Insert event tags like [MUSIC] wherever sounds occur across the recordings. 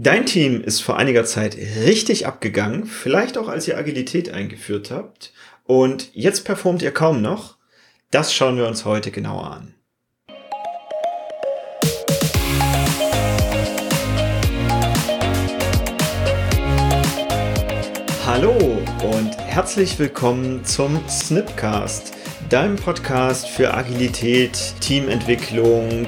Dein Team ist vor einiger Zeit richtig abgegangen, vielleicht auch als ihr Agilität eingeführt habt. Und jetzt performt ihr kaum noch. Das schauen wir uns heute genauer an. Hallo und herzlich willkommen zum Snipcast, deinem Podcast für Agilität, Teamentwicklung,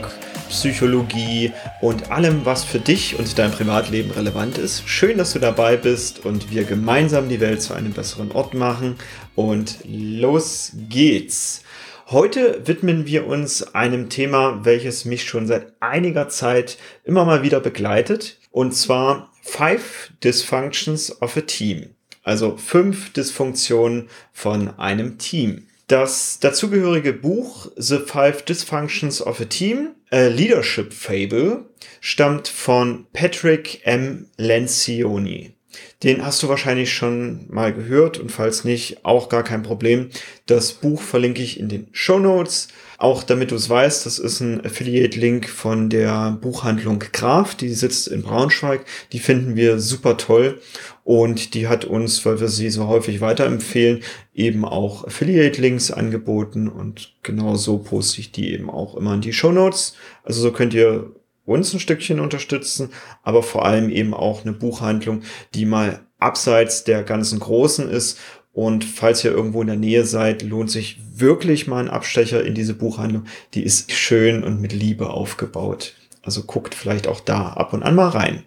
Psychologie und allem, was für dich und dein Privatleben relevant ist. Schön, dass du dabei bist und wir gemeinsam die Welt zu einem besseren Ort machen. Und los geht's. Heute widmen wir uns einem Thema, welches mich schon seit einiger Zeit immer mal wieder begleitet. Und zwar Five Dysfunctions of a Team. Also fünf Dysfunktionen von einem Team. Das dazugehörige Buch The Five Dysfunctions of a Team, a Leadership Fable, stammt von Patrick M. Lencioni. Den hast du wahrscheinlich schon mal gehört und falls nicht, auch gar kein Problem. Das Buch verlinke ich in den Show Notes. Auch damit du es weißt, das ist ein Affiliate-Link von der Buchhandlung Graf, die sitzt in Braunschweig. Die finden wir super toll und die hat uns, weil wir sie so häufig weiterempfehlen, eben auch Affiliate-Links angeboten und genau so poste ich die eben auch immer in die Show Notes. Also so könnt ihr uns ein Stückchen unterstützen, aber vor allem eben auch eine Buchhandlung, die mal abseits der ganzen Großen ist und falls ihr irgendwo in der Nähe seid, lohnt sich wirklich mal ein Abstecher in diese Buchhandlung. Die ist schön und mit Liebe aufgebaut. Also guckt vielleicht auch da ab und an mal rein.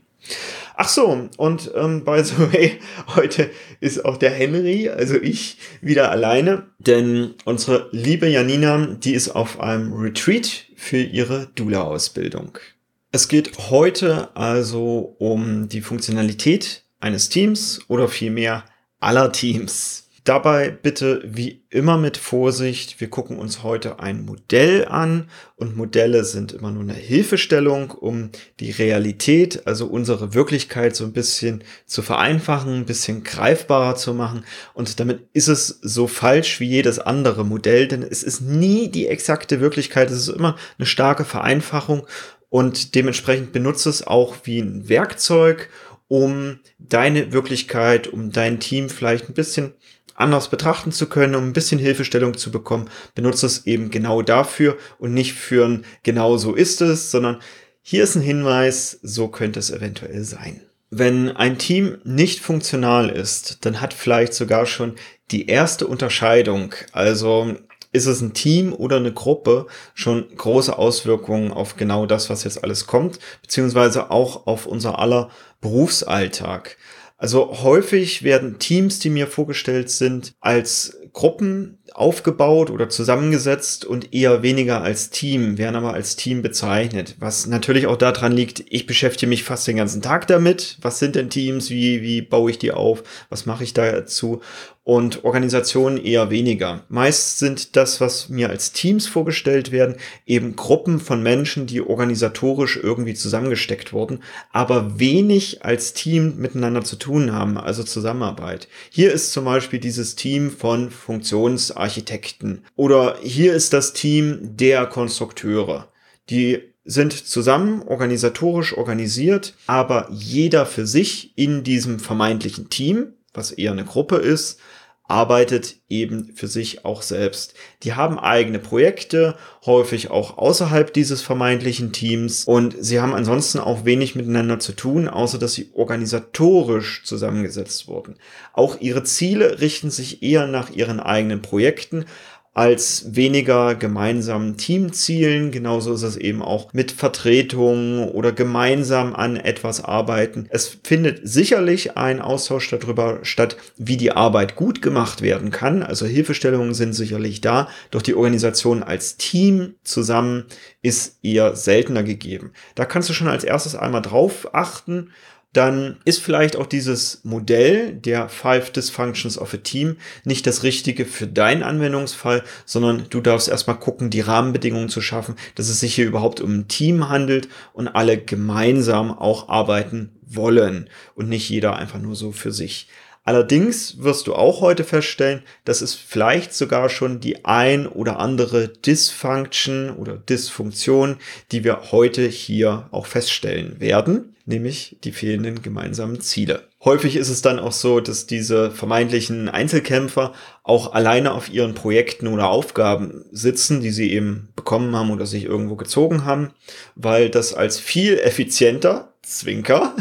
Ach so, und ähm, by the [LAUGHS] way, heute ist auch der Henry, also ich, wieder alleine, denn unsere liebe Janina, die ist auf einem Retreat für ihre Dula-Ausbildung. Es geht heute also um die Funktionalität eines Teams oder vielmehr aller Teams. Dabei bitte wie immer mit Vorsicht. Wir gucken uns heute ein Modell an und Modelle sind immer nur eine Hilfestellung, um die Realität, also unsere Wirklichkeit so ein bisschen zu vereinfachen, ein bisschen greifbarer zu machen. Und damit ist es so falsch wie jedes andere Modell, denn es ist nie die exakte Wirklichkeit. Es ist immer eine starke Vereinfachung und dementsprechend benutze es auch wie ein Werkzeug, um deine Wirklichkeit, um dein Team vielleicht ein bisschen anders betrachten zu können, um ein bisschen Hilfestellung zu bekommen, benutze es eben genau dafür und nicht für ein genau so ist es, sondern hier ist ein Hinweis, so könnte es eventuell sein. Wenn ein Team nicht funktional ist, dann hat vielleicht sogar schon die erste Unterscheidung, also ist es ein Team oder eine Gruppe, schon große Auswirkungen auf genau das, was jetzt alles kommt, beziehungsweise auch auf unser aller Berufsalltag. Also häufig werden Teams, die mir vorgestellt sind, als Gruppen aufgebaut oder zusammengesetzt und eher weniger als Team, werden aber als Team bezeichnet. Was natürlich auch daran liegt, ich beschäftige mich fast den ganzen Tag damit. Was sind denn Teams? Wie, wie baue ich die auf? Was mache ich dazu? Und Organisationen eher weniger. Meist sind das, was mir als Teams vorgestellt werden, eben Gruppen von Menschen, die organisatorisch irgendwie zusammengesteckt wurden, aber wenig als Team miteinander zu tun haben, also Zusammenarbeit. Hier ist zum Beispiel dieses Team von Funktions Architekten. Oder hier ist das Team der Konstrukteure. Die sind zusammen organisatorisch organisiert, aber jeder für sich in diesem vermeintlichen Team, was eher eine Gruppe ist, arbeitet eben für sich auch selbst. Die haben eigene Projekte, häufig auch außerhalb dieses vermeintlichen Teams und sie haben ansonsten auch wenig miteinander zu tun, außer dass sie organisatorisch zusammengesetzt wurden. Auch ihre Ziele richten sich eher nach ihren eigenen Projekten, als weniger gemeinsamen Teamzielen. Genauso ist es eben auch mit Vertretungen oder gemeinsam an etwas arbeiten. Es findet sicherlich ein Austausch darüber statt, wie die Arbeit gut gemacht werden kann. Also Hilfestellungen sind sicherlich da, doch die Organisation als Team zusammen ist eher seltener gegeben. Da kannst du schon als erstes einmal drauf achten dann ist vielleicht auch dieses Modell der Five Dysfunctions of a Team nicht das Richtige für deinen Anwendungsfall, sondern du darfst erstmal gucken, die Rahmenbedingungen zu schaffen, dass es sich hier überhaupt um ein Team handelt und alle gemeinsam auch arbeiten wollen und nicht jeder einfach nur so für sich. Allerdings wirst du auch heute feststellen, dass es vielleicht sogar schon die ein oder andere Dysfunction oder Dysfunktion, die wir heute hier auch feststellen werden. Nämlich die fehlenden gemeinsamen Ziele. Häufig ist es dann auch so, dass diese vermeintlichen Einzelkämpfer auch alleine auf ihren Projekten oder Aufgaben sitzen, die sie eben bekommen haben oder sich irgendwo gezogen haben, weil das als viel effizienter, Zwinker,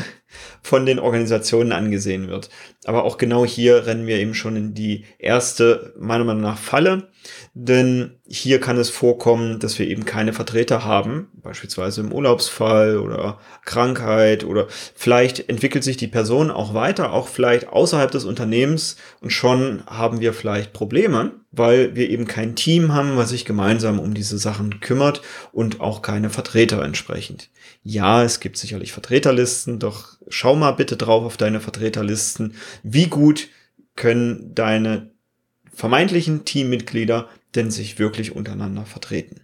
von den Organisationen angesehen wird. Aber auch genau hier rennen wir eben schon in die erste, meiner Meinung nach, Falle. Denn hier kann es vorkommen, dass wir eben keine Vertreter haben, beispielsweise im Urlaubsfall oder Krankheit oder vielleicht entwickelt sich die Person auch weiter, auch vielleicht außerhalb des Unternehmens und schon haben wir vielleicht Probleme, weil wir eben kein Team haben, was sich gemeinsam um diese Sachen kümmert und auch keine Vertreter entsprechend. Ja, es gibt sicherlich Vertreterlisten, doch schau mal bitte drauf auf deine Vertreterlisten. Wie gut können deine vermeintlichen Teammitglieder denn sich wirklich untereinander vertreten?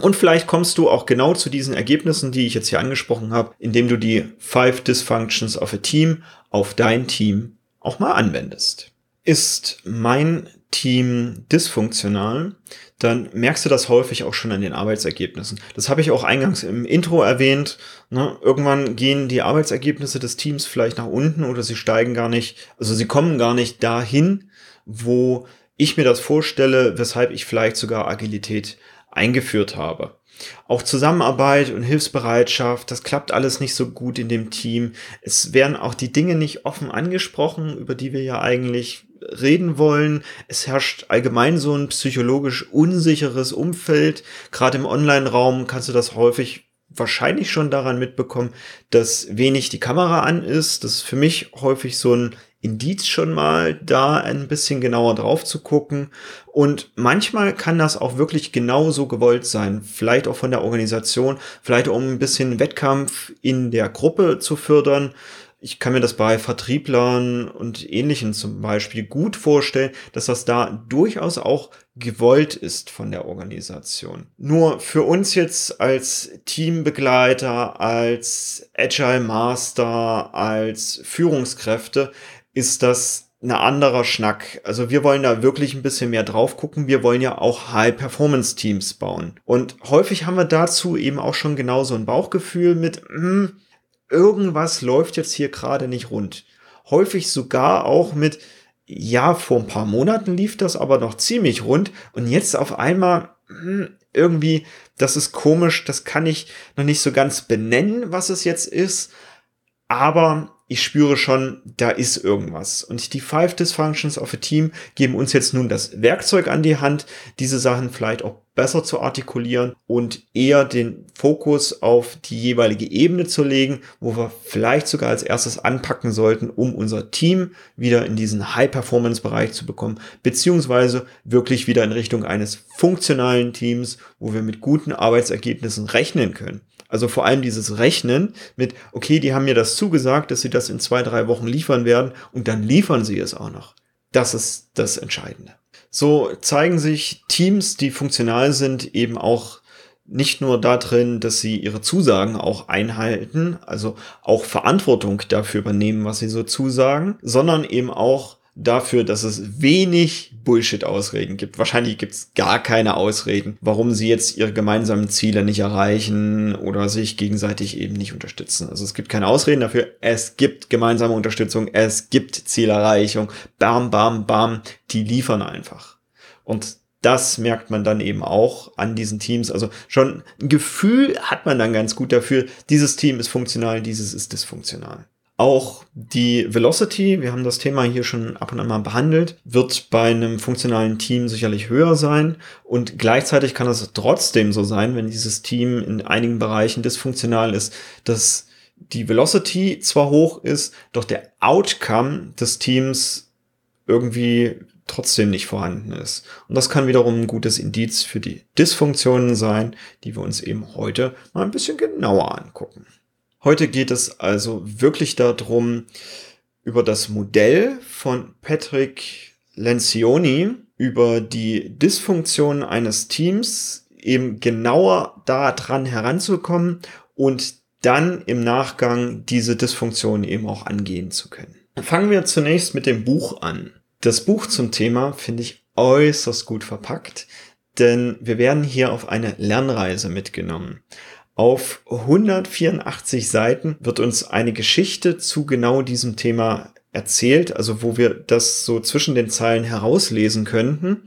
Und vielleicht kommst du auch genau zu diesen Ergebnissen, die ich jetzt hier angesprochen habe, indem du die Five Dysfunctions of a Team auf dein Team auch mal anwendest. Ist mein Team dysfunktional, dann merkst du das häufig auch schon an den Arbeitsergebnissen. Das habe ich auch eingangs im Intro erwähnt. Ne? Irgendwann gehen die Arbeitsergebnisse des Teams vielleicht nach unten oder sie steigen gar nicht, also sie kommen gar nicht dahin, wo ich mir das vorstelle, weshalb ich vielleicht sogar Agilität eingeführt habe. Auch Zusammenarbeit und Hilfsbereitschaft, das klappt alles nicht so gut in dem Team. Es werden auch die Dinge nicht offen angesprochen, über die wir ja eigentlich reden wollen. Es herrscht allgemein so ein psychologisch unsicheres Umfeld. Gerade im Online-Raum kannst du das häufig wahrscheinlich schon daran mitbekommen, dass wenig die Kamera an ist. Das ist für mich häufig so ein Indiz schon mal, da ein bisschen genauer drauf zu gucken. Und manchmal kann das auch wirklich genauso gewollt sein. Vielleicht auch von der Organisation, vielleicht um ein bisschen Wettkampf in der Gruppe zu fördern ich kann mir das bei Vertrieblern und Ähnlichen zum Beispiel gut vorstellen, dass das da durchaus auch gewollt ist von der Organisation. Nur für uns jetzt als Teambegleiter, als Agile Master, als Führungskräfte ist das ein anderer Schnack. Also wir wollen da wirklich ein bisschen mehr drauf gucken. Wir wollen ja auch High-Performance-Teams bauen. Und häufig haben wir dazu eben auch schon genauso ein Bauchgefühl mit, hm, irgendwas läuft jetzt hier gerade nicht rund. Häufig sogar auch mit, ja, vor ein paar Monaten lief das aber noch ziemlich rund und jetzt auf einmal hm, irgendwie, das ist komisch, das kann ich noch nicht so ganz benennen, was es jetzt ist, aber ich spüre schon, da ist irgendwas. Und die Five Dysfunctions of a Team geben uns jetzt nun das Werkzeug an die Hand, diese Sachen vielleicht auch besser zu artikulieren und eher den Fokus auf die jeweilige Ebene zu legen, wo wir vielleicht sogar als erstes anpacken sollten, um unser Team wieder in diesen High-Performance-Bereich zu bekommen, beziehungsweise wirklich wieder in Richtung eines funktionalen Teams, wo wir mit guten Arbeitsergebnissen rechnen können. Also vor allem dieses Rechnen mit, okay, die haben mir das zugesagt, dass sie das in zwei, drei Wochen liefern werden und dann liefern sie es auch noch. Das ist das Entscheidende. So zeigen sich Teams, die funktional sind, eben auch nicht nur darin, dass sie ihre Zusagen auch einhalten, also auch Verantwortung dafür übernehmen, was sie so zusagen, sondern eben auch dafür, dass es wenig Bullshit-Ausreden gibt. Wahrscheinlich gibt es gar keine Ausreden, warum sie jetzt ihre gemeinsamen Ziele nicht erreichen oder sich gegenseitig eben nicht unterstützen. Also es gibt keine Ausreden dafür. Es gibt gemeinsame Unterstützung. Es gibt Zielerreichung. Bam, bam, bam. Die liefern einfach. Und das merkt man dann eben auch an diesen Teams. Also schon ein Gefühl hat man dann ganz gut dafür, dieses Team ist funktional, dieses ist dysfunktional. Auch die Velocity, wir haben das Thema hier schon ab und an mal behandelt, wird bei einem funktionalen Team sicherlich höher sein. Und gleichzeitig kann es trotzdem so sein, wenn dieses Team in einigen Bereichen dysfunktional ist, dass die Velocity zwar hoch ist, doch der Outcome des Teams irgendwie trotzdem nicht vorhanden ist. Und das kann wiederum ein gutes Indiz für die Dysfunktionen sein, die wir uns eben heute mal ein bisschen genauer angucken. Heute geht es also wirklich darum, über das Modell von Patrick Lencioni, über die Dysfunktion eines Teams eben genauer daran heranzukommen und dann im Nachgang diese Dysfunktion eben auch angehen zu können. Fangen wir zunächst mit dem Buch an. Das Buch zum Thema finde ich äußerst gut verpackt, denn wir werden hier auf eine Lernreise mitgenommen Auf 184 Seiten wird uns eine Geschichte zu genau diesem Thema erzählt, also wo wir das so zwischen den Zeilen herauslesen könnten.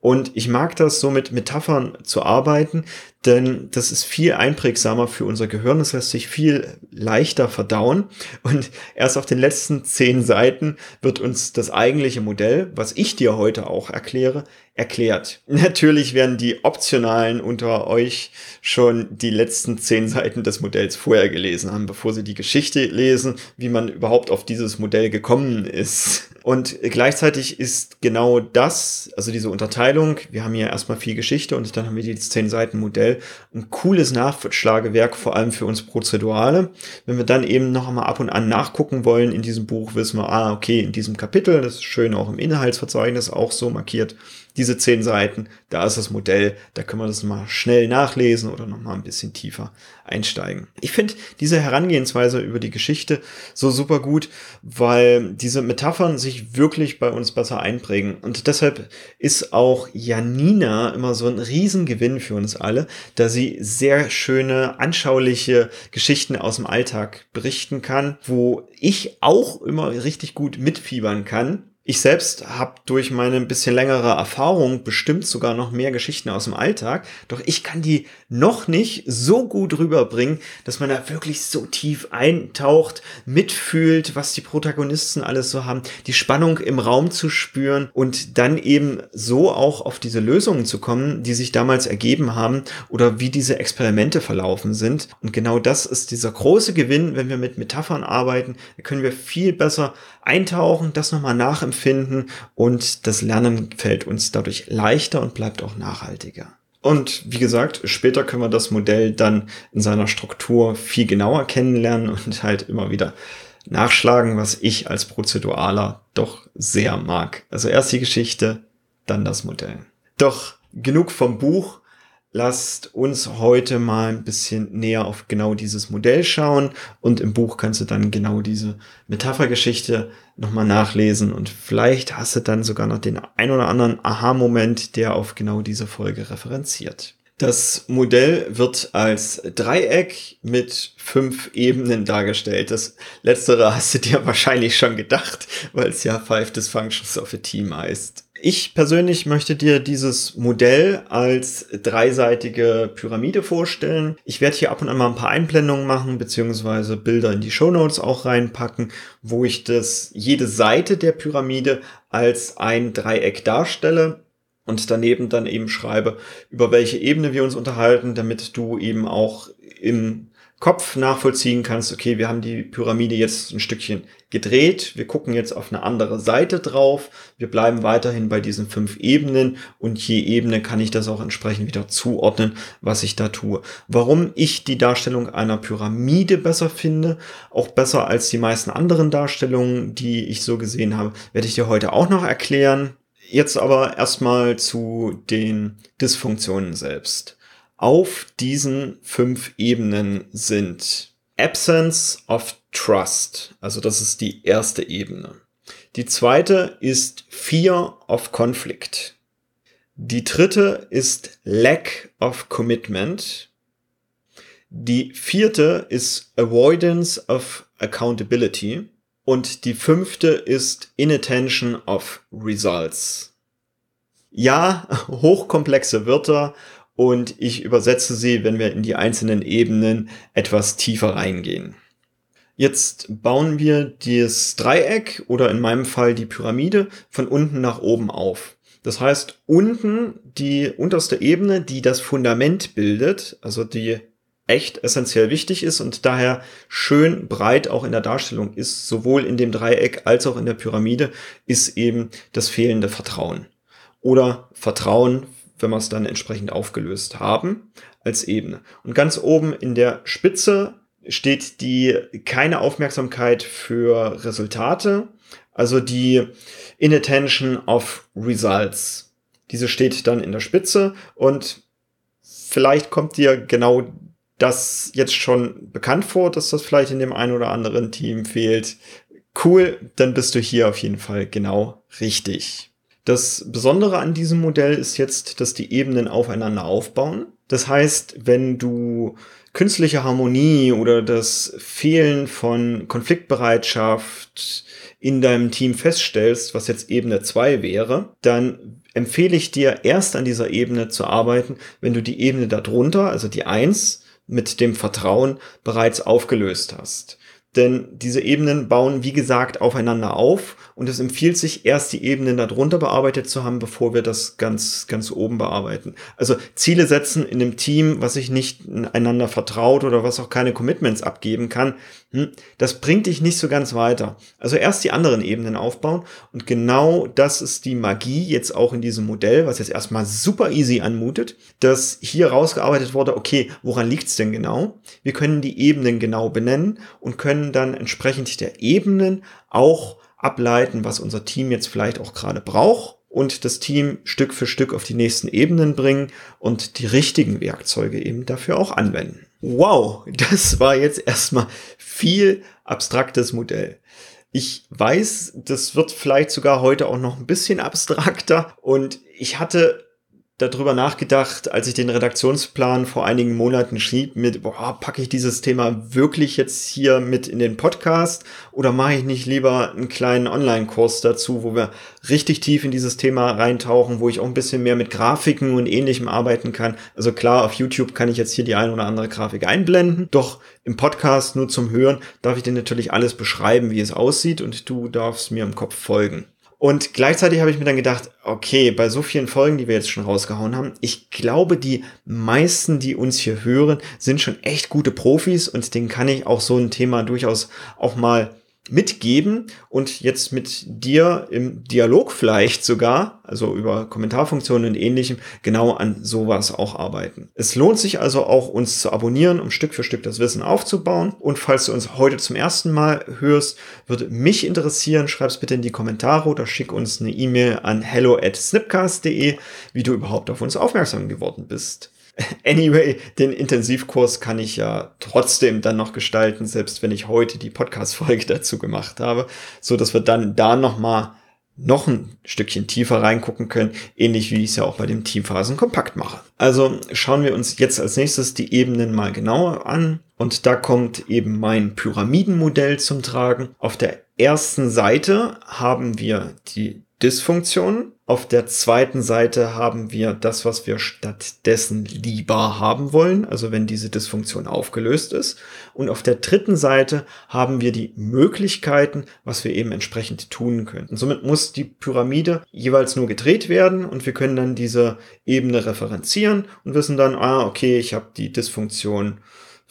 Und ich mag das so mit Metaphern zu arbeiten, denn das ist viel einprägsamer für unser Gehirn. Das lässt sich viel leichter verdauen. Und erst auf den letzten zehn Seiten wird uns das eigentliche Modell, was ich dir heute auch erkläre, erklärt. [LAUGHS] Natürlich werden die Optionalen unter euch schon die letzten zehn Seiten des Modells vorher gelesen haben, bevor sie die Geschichte lesen, wie man überhaupt auf dieses Modell gekommen ist. Und gleichzeitig ist genau das, also diese Unterteilung, wir haben hier erstmal viel Geschichte und dann haben wir die zehn Seiten Modell, ein cooles Nachschlagewerk, vor allem für uns Prozedurale. Wenn wir dann eben noch einmal ab und an nachgucken wollen in diesem Buch, wissen wir, ah, okay, in diesem Kapitel, das ist schön auch im Inhaltsverzeichnis auch so markiert, diese zehn Seiten, da ist das Modell, da können wir das mal schnell nachlesen oder noch mal ein bisschen tiefer einsteigen. Ich finde diese Herangehensweise über die Geschichte so super gut, weil diese Metaphern sich wirklich bei uns besser einprägen. Und deshalb ist auch Janina immer so ein Riesengewinn für uns alle, da sie sehr schöne, anschauliche Geschichten aus dem Alltag berichten kann, wo ich auch immer richtig gut mitfiebern kann ich selbst habe durch meine ein bisschen längere Erfahrung bestimmt sogar noch mehr Geschichten aus dem Alltag, doch ich kann die noch nicht so gut rüberbringen, dass man da wirklich so tief eintaucht, mitfühlt, was die Protagonisten alles so haben, die Spannung im Raum zu spüren und dann eben so auch auf diese Lösungen zu kommen, die sich damals ergeben haben oder wie diese Experimente verlaufen sind. Und genau das ist dieser große Gewinn, wenn wir mit Metaphern arbeiten, da können wir viel besser eintauchen, das nochmal nachempfinden und das Lernen fällt uns dadurch leichter und bleibt auch nachhaltiger. Und wie gesagt, später können wir das Modell dann in seiner Struktur viel genauer kennenlernen und halt immer wieder nachschlagen, was ich als Prozeduraler doch sehr mag. Also erst die Geschichte, dann das Modell. Doch genug vom Buch. Lasst uns heute mal ein bisschen näher auf genau dieses Modell schauen und im Buch kannst du dann genau diese Metaphergeschichte nochmal nachlesen und vielleicht hast du dann sogar noch den ein oder anderen Aha-Moment, der auf genau diese Folge referenziert. Das Modell wird als Dreieck mit fünf Ebenen dargestellt. Das letztere hast du dir wahrscheinlich schon gedacht, weil es ja Five Dysfunctions of a Team heißt. Ich persönlich möchte dir dieses Modell als dreiseitige Pyramide vorstellen. Ich werde hier ab und an mal ein paar Einblendungen machen, beziehungsweise Bilder in die Show Notes auch reinpacken, wo ich das, jede Seite der Pyramide als ein Dreieck darstelle und daneben dann eben schreibe, über welche Ebene wir uns unterhalten, damit du eben auch im Kopf nachvollziehen kannst, okay, wir haben die Pyramide jetzt ein Stückchen gedreht, wir gucken jetzt auf eine andere Seite drauf, wir bleiben weiterhin bei diesen fünf Ebenen und je Ebene kann ich das auch entsprechend wieder zuordnen, was ich da tue. Warum ich die Darstellung einer Pyramide besser finde, auch besser als die meisten anderen Darstellungen, die ich so gesehen habe, werde ich dir heute auch noch erklären. Jetzt aber erstmal zu den Dysfunktionen selbst auf diesen fünf Ebenen sind Absence of Trust, also das ist die erste Ebene. Die zweite ist Fear of Conflict. Die dritte ist Lack of Commitment. Die vierte ist Avoidance of Accountability. Und die fünfte ist Inattention of Results. Ja, [LAUGHS] hochkomplexe Wörter und ich übersetze sie, wenn wir in die einzelnen Ebenen etwas tiefer reingehen. Jetzt bauen wir das Dreieck oder in meinem Fall die Pyramide von unten nach oben auf. Das heißt, unten die unterste Ebene, die das Fundament bildet, also die echt essentiell wichtig ist und daher schön breit auch in der Darstellung ist, sowohl in dem Dreieck als auch in der Pyramide, ist eben das fehlende Vertrauen. Oder Vertrauen wenn wir es dann entsprechend aufgelöst haben als Ebene. Und ganz oben in der Spitze steht die keine Aufmerksamkeit für Resultate, also die Inattention of Results. Diese steht dann in der Spitze und vielleicht kommt dir genau das jetzt schon bekannt vor, dass das vielleicht in dem einen oder anderen Team fehlt. Cool, dann bist du hier auf jeden Fall genau richtig. Das Besondere an diesem Modell ist jetzt, dass die Ebenen aufeinander aufbauen. Das heißt, wenn du künstliche Harmonie oder das Fehlen von Konfliktbereitschaft in deinem Team feststellst, was jetzt Ebene 2 wäre, dann empfehle ich dir erst an dieser Ebene zu arbeiten, wenn du die Ebene darunter, also die 1 mit dem Vertrauen bereits aufgelöst hast. Denn diese Ebenen bauen, wie gesagt, aufeinander auf und es empfiehlt sich, erst die Ebenen darunter bearbeitet zu haben, bevor wir das ganz, ganz oben bearbeiten. Also Ziele setzen in einem Team, was sich nicht einander vertraut oder was auch keine Commitments abgeben kann, hm, das bringt dich nicht so ganz weiter. Also erst die anderen Ebenen aufbauen und genau das ist die Magie jetzt auch in diesem Modell, was jetzt erstmal super easy anmutet, dass hier rausgearbeitet wurde, okay, woran liegt's denn genau? Wir können die Ebenen genau benennen und können dann entsprechend der Ebenen auch ableiten, was unser Team jetzt vielleicht auch gerade braucht und das Team Stück für Stück auf die nächsten Ebenen bringen und die richtigen Werkzeuge eben dafür auch anwenden. Wow, das war jetzt erstmal viel abstraktes Modell. Ich weiß, das wird vielleicht sogar heute auch noch ein bisschen abstrakter und ich hatte darüber nachgedacht, als ich den Redaktionsplan vor einigen Monaten schrieb, mit, boah, packe ich dieses Thema wirklich jetzt hier mit in den Podcast oder mache ich nicht lieber einen kleinen Online-Kurs dazu, wo wir richtig tief in dieses Thema reintauchen, wo ich auch ein bisschen mehr mit Grafiken und ähnlichem arbeiten kann. Also klar, auf YouTube kann ich jetzt hier die ein oder andere Grafik einblenden, doch im Podcast nur zum Hören darf ich dir natürlich alles beschreiben, wie es aussieht und du darfst mir im Kopf folgen. Und gleichzeitig habe ich mir dann gedacht, okay, bei so vielen Folgen, die wir jetzt schon rausgehauen haben, ich glaube, die meisten, die uns hier hören, sind schon echt gute Profis und denen kann ich auch so ein Thema durchaus auch mal mitgeben und jetzt mit dir im Dialog vielleicht sogar, also über Kommentarfunktionen und ähnlichem, genau an sowas auch arbeiten. Es lohnt sich also auch, uns zu abonnieren, um Stück für Stück das Wissen aufzubauen. Und falls du uns heute zum ersten Mal hörst, würde mich interessieren, schreib's bitte in die Kommentare oder schick uns eine E-Mail an hello at snipcast.de, wie du überhaupt auf uns aufmerksam geworden bist. [LAUGHS] Anyway, den Intensivkurs kann ich ja trotzdem dann noch gestalten, selbst wenn ich heute die Podcast-Folge [LAUGHS] dazu gemacht habe, so dass wir dann da nochmal noch ein Stückchen tiefer reingucken können, ähnlich wie ich es ja auch bei dem Teamphasen kompakt mache. Also schauen wir uns jetzt als nächstes die Ebenen mal genauer an und da kommt eben mein Pyramidenmodell zum Tragen. Auf der ersten Seite haben wir die Dysfunktionen. Auf der zweiten Seite haben wir das, was wir stattdessen lieber haben wollen, also wenn diese Dysfunktion aufgelöst ist. Und auf der dritten Seite haben wir die Möglichkeiten, was wir eben entsprechend tun können. Und somit muss die Pyramide jeweils nur gedreht werden und wir können dann diese Ebene referenzieren und wissen dann, ah, okay, ich habe die Dysfunktion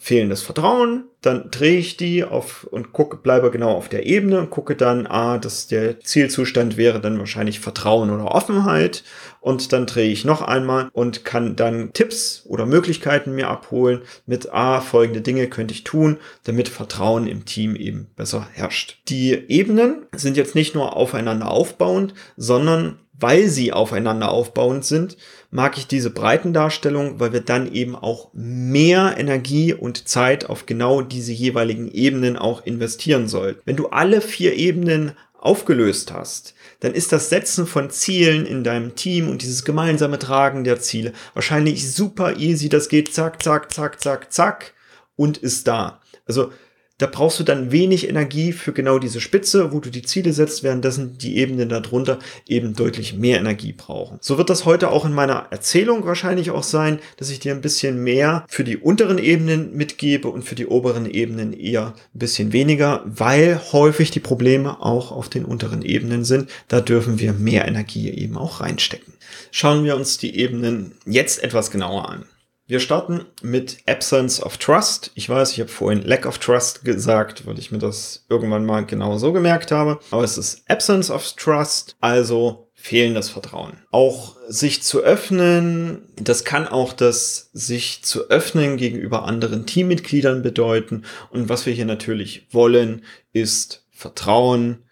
fehlendes Vertrauen, dann drehe ich die auf und gucke, bleibe genau auf der Ebene und gucke dann, ah, dass der Zielzustand wäre dann wahrscheinlich Vertrauen oder Offenheit und dann drehe ich noch einmal und kann dann Tipps oder Möglichkeiten mir abholen mit, ah, folgende Dinge könnte ich tun, damit Vertrauen im Team eben besser herrscht. Die Ebenen sind jetzt nicht nur aufeinander aufbauend, sondern weil sie aufeinander aufbauend sind, mag ich diese Breitendarstellung, weil wir dann eben auch mehr Energie und Zeit auf genau diese jeweiligen Ebenen auch investieren sollten. Wenn du alle vier Ebenen aufgelöst hast, dann ist das Setzen von Zielen in deinem Team und dieses gemeinsame Tragen der Ziele wahrscheinlich super easy. Das geht zack, zack, zack, zack, zack und ist da. Also da brauchst du dann wenig Energie für genau diese Spitze, wo du die Ziele setzt, währenddessen die Ebenen darunter eben deutlich mehr Energie brauchen. So wird das heute auch in meiner Erzählung wahrscheinlich auch sein, dass ich dir ein bisschen mehr für die unteren Ebenen mitgebe und für die oberen Ebenen eher ein bisschen weniger, weil häufig die Probleme auch auf den unteren Ebenen sind. Da dürfen wir mehr Energie eben auch reinstecken. Schauen wir uns die Ebenen jetzt etwas genauer an. Wir starten mit Absence of Trust. Ich weiß, ich habe vorhin Lack of Trust gesagt, weil ich mir das irgendwann mal genau so gemerkt habe. Aber es ist Absence of Trust, also fehlendes Vertrauen. Auch sich zu öffnen, das kann auch das sich zu öffnen gegenüber anderen Teammitgliedern bedeuten. Und was wir hier natürlich wollen, ist Vertrauen,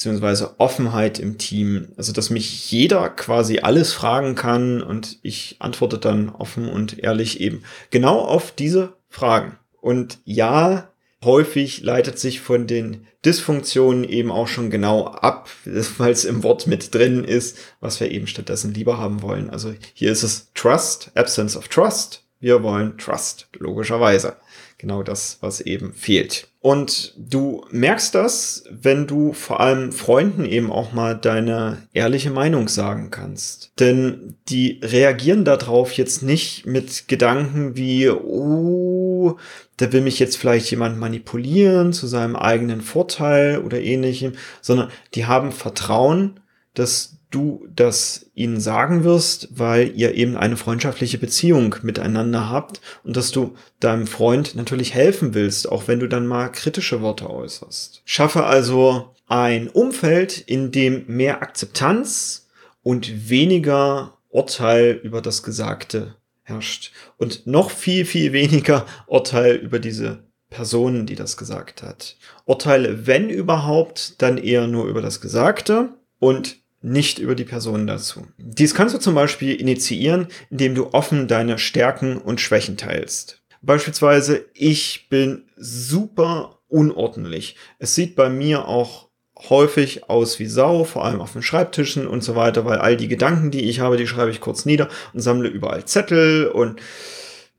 beziehungsweise Offenheit im Team. Also, dass mich jeder quasi alles fragen kann und ich antworte dann offen und ehrlich eben genau auf diese Fragen. Und ja, häufig leitet sich von den Dysfunktionen eben auch schon genau ab, [LAUGHS] weil es im Wort mit drin ist, was wir eben stattdessen lieber haben wollen. Also hier ist es Trust, Absence of Trust Wir wollen Trust, logischerweise. Genau das, was eben fehlt. Und du merkst das, wenn du vor allem Freunden eben auch mal deine ehrliche Meinung sagen kannst. Denn die reagieren darauf jetzt nicht mit Gedanken wie, oh, da will mich jetzt vielleicht jemand manipulieren zu seinem eigenen Vorteil oder ähnlichem, sondern die haben Vertrauen, dass du das ihnen sagen wirst, weil ihr eben eine freundschaftliche Beziehung miteinander habt und dass du deinem Freund natürlich helfen willst, auch wenn du dann mal kritische Worte äußerst. Schaffe also ein Umfeld, in dem mehr Akzeptanz und weniger Urteil über das Gesagte herrscht und noch viel, viel weniger Urteil über diese Person, die das gesagt hat. Urteile, wenn überhaupt, dann eher nur über das Gesagte und nicht über die Person dazu. Dies kannst du zum Beispiel initiieren, indem du offen deine Stärken und Schwächen teilst. Beispielsweise, ich bin super unordentlich. Es sieht bei mir auch häufig aus wie Sau, vor allem auf den Schreibtischen und so weiter, weil all die Gedanken, die ich habe, die schreibe ich kurz nieder und sammle überall Zettel und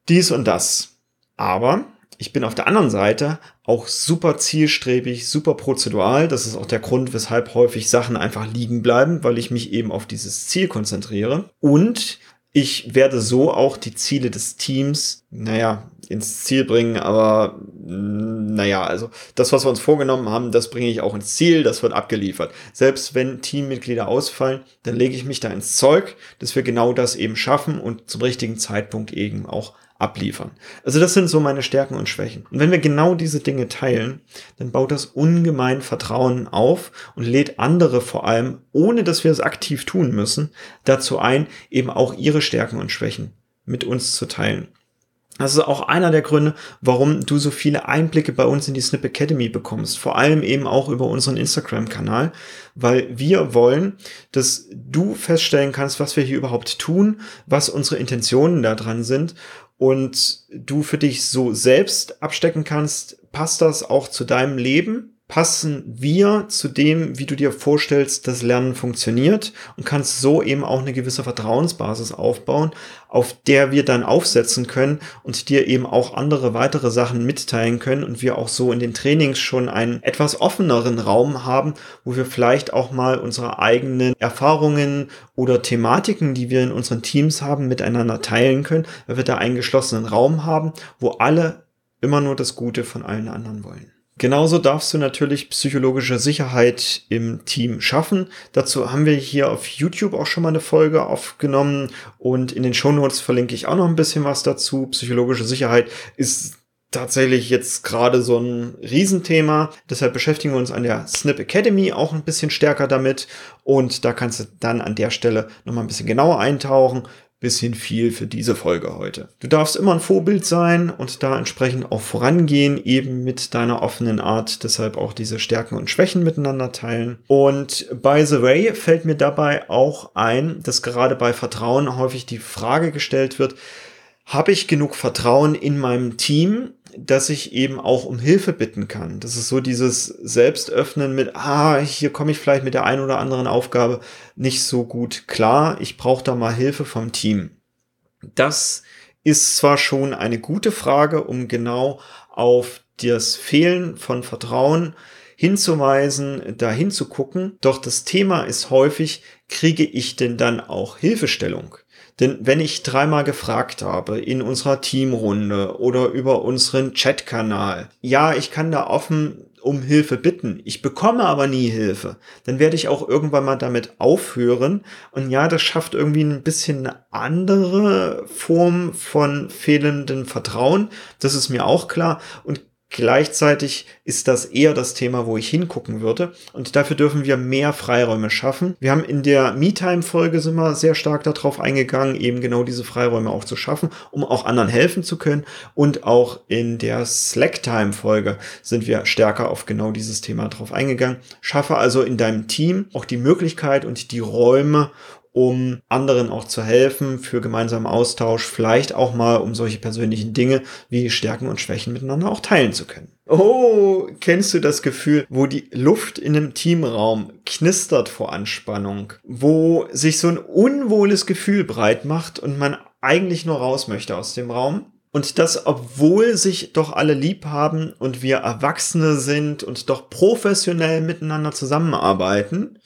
dies und das. Aber ich bin auf der anderen Seite auch super zielstrebig, super prozedural. Das ist auch der Grund, weshalb häufig Sachen einfach liegen bleiben, weil ich mich eben auf dieses Ziel konzentriere. Und ich werde so auch die Ziele des Teams, naja, ins Ziel bringen, aber mm, naja, also das, was wir uns vorgenommen haben, das bringe ich auch ins Ziel, das wird abgeliefert. Selbst wenn Teammitglieder ausfallen, dann lege ich mich da ins Zeug, dass wir genau das eben schaffen und zum richtigen Zeitpunkt eben auch abliefern. Also das sind so meine Stärken und Schwächen. Und wenn wir genau diese Dinge teilen, dann baut das ungemein Vertrauen auf und lädt andere vor allem, ohne dass wir es aktiv tun müssen, dazu ein, eben auch ihre Stärken und Schwächen mit uns zu teilen. Das ist auch einer der Gründe, warum du so viele Einblicke bei uns in die Snip Academy bekommst. Vor allem eben auch über unseren Instagram-Kanal, weil wir wollen, dass du feststellen kannst, was wir hier überhaupt tun, was unsere Intentionen da dran sind und du für dich so selbst abstecken kannst, passt das auch zu deinem Leben? Passen wir zu dem, wie du dir vorstellst, dass Lernen funktioniert und kannst so eben auch eine gewisse Vertrauensbasis aufbauen, auf der wir dann aufsetzen können und dir eben auch andere weitere Sachen mitteilen können und wir auch so in den Trainings schon einen etwas offeneren Raum haben, wo wir vielleicht auch mal unsere eigenen Erfahrungen oder Thematiken, die wir in unseren Teams haben, miteinander teilen können, weil wir da einen geschlossenen Raum haben, wo alle immer nur das Gute von allen anderen wollen. Genauso darfst du natürlich psychologische Sicherheit im Team schaffen. Dazu haben wir hier auf YouTube auch schon mal eine Folge aufgenommen und in den Shownotes verlinke ich auch noch ein bisschen was dazu. Psychologische Sicherheit ist tatsächlich jetzt gerade so ein Riesenthema. Deshalb beschäftigen wir uns an der Snip Academy auch ein bisschen stärker damit. Und da kannst du dann an der Stelle nochmal ein bisschen genauer eintauchen bisschen viel für diese Folge heute. Du darfst immer ein Vorbild sein und da entsprechend auch vorangehen, eben mit deiner offenen Art, deshalb auch diese Stärken und Schwächen miteinander teilen. Und by the way fällt mir dabei auch ein, dass gerade bei Vertrauen häufig die Frage gestellt wird, habe ich genug Vertrauen in meinem Team, dass ich eben auch um Hilfe bitten kann. Das ist so dieses Selbstöffnen mit, ah, hier komme ich vielleicht mit der einen oder anderen Aufgabe nicht so gut klar. Ich brauche da mal Hilfe vom Team. Das ist zwar schon eine gute Frage, um genau auf das Fehlen von Vertrauen hinzuweisen, dahin zu gucken. Doch das Thema ist häufig, kriege ich denn dann auch Hilfestellung? Denn wenn ich dreimal gefragt habe in unserer Teamrunde oder über unseren Chatkanal, ja, ich kann da offen um Hilfe bitten, ich bekomme aber nie Hilfe, dann werde ich auch irgendwann mal damit aufhören. Und ja, das schafft irgendwie ein bisschen eine andere Form von fehlendem Vertrauen. Das ist mir auch klar. Und Gleichzeitig ist das eher das Thema, wo ich hingucken würde. Und dafür dürfen wir mehr Freiräume schaffen. Wir haben in der MeTime-Folge sind wir sehr stark darauf eingegangen, eben genau diese Freiräume auch zu schaffen, um auch anderen helfen zu können. Und auch in der Slack-Time-Folge sind wir stärker auf genau dieses Thema drauf eingegangen. Schaffe also in deinem Team auch die Möglichkeit und die Räume, um anderen auch zu helfen, für gemeinsamen Austausch, vielleicht auch mal um solche persönlichen Dinge wie Stärken und Schwächen miteinander auch teilen zu können. Oh, kennst du das Gefühl, wo die Luft in einem Teamraum knistert vor Anspannung, wo sich so ein unwohles Gefühl breit macht und man eigentlich nur raus möchte aus dem Raum. Und das, obwohl sich doch alle lieb haben und wir Erwachsene sind und doch professionell miteinander zusammenarbeiten.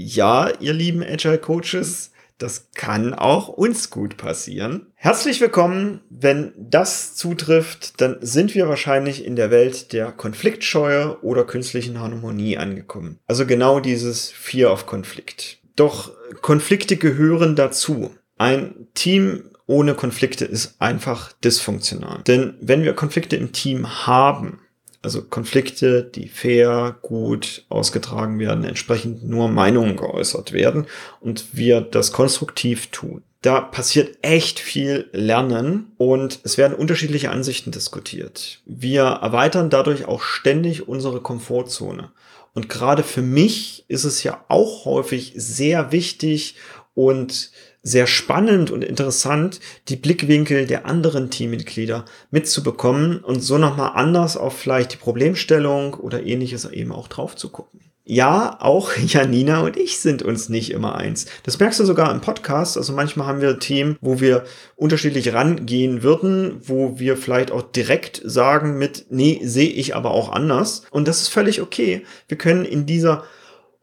Ja, ihr lieben Agile Coaches, das kann auch uns gut passieren. Herzlich willkommen. Wenn das zutrifft, dann sind wir wahrscheinlich in der Welt der Konfliktscheue oder künstlichen Harmonie angekommen. Also genau dieses Fear of Konflikt. Doch Konflikte gehören dazu. Ein Team ohne Konflikte ist einfach dysfunktional. Denn wenn wir Konflikte im Team haben, also Konflikte, die fair, gut ausgetragen werden, entsprechend nur Meinungen geäußert werden und wir das konstruktiv tun. Da passiert echt viel Lernen und es werden unterschiedliche Ansichten diskutiert. Wir erweitern dadurch auch ständig unsere Komfortzone. Und gerade für mich ist es ja auch häufig sehr wichtig und sehr spannend und interessant, die Blickwinkel der anderen Teammitglieder mitzubekommen und so nochmal anders auf vielleicht die Problemstellung oder ähnliches eben auch drauf zu gucken. Ja, auch [LAUGHS] Janina und ich sind uns nicht immer eins. Das merkst du sogar im Podcast. Also manchmal haben wir Themen, wo wir unterschiedlich rangehen würden, wo wir vielleicht auch direkt sagen mit, nee, sehe ich aber auch anders. Und das ist völlig okay. Wir können in dieser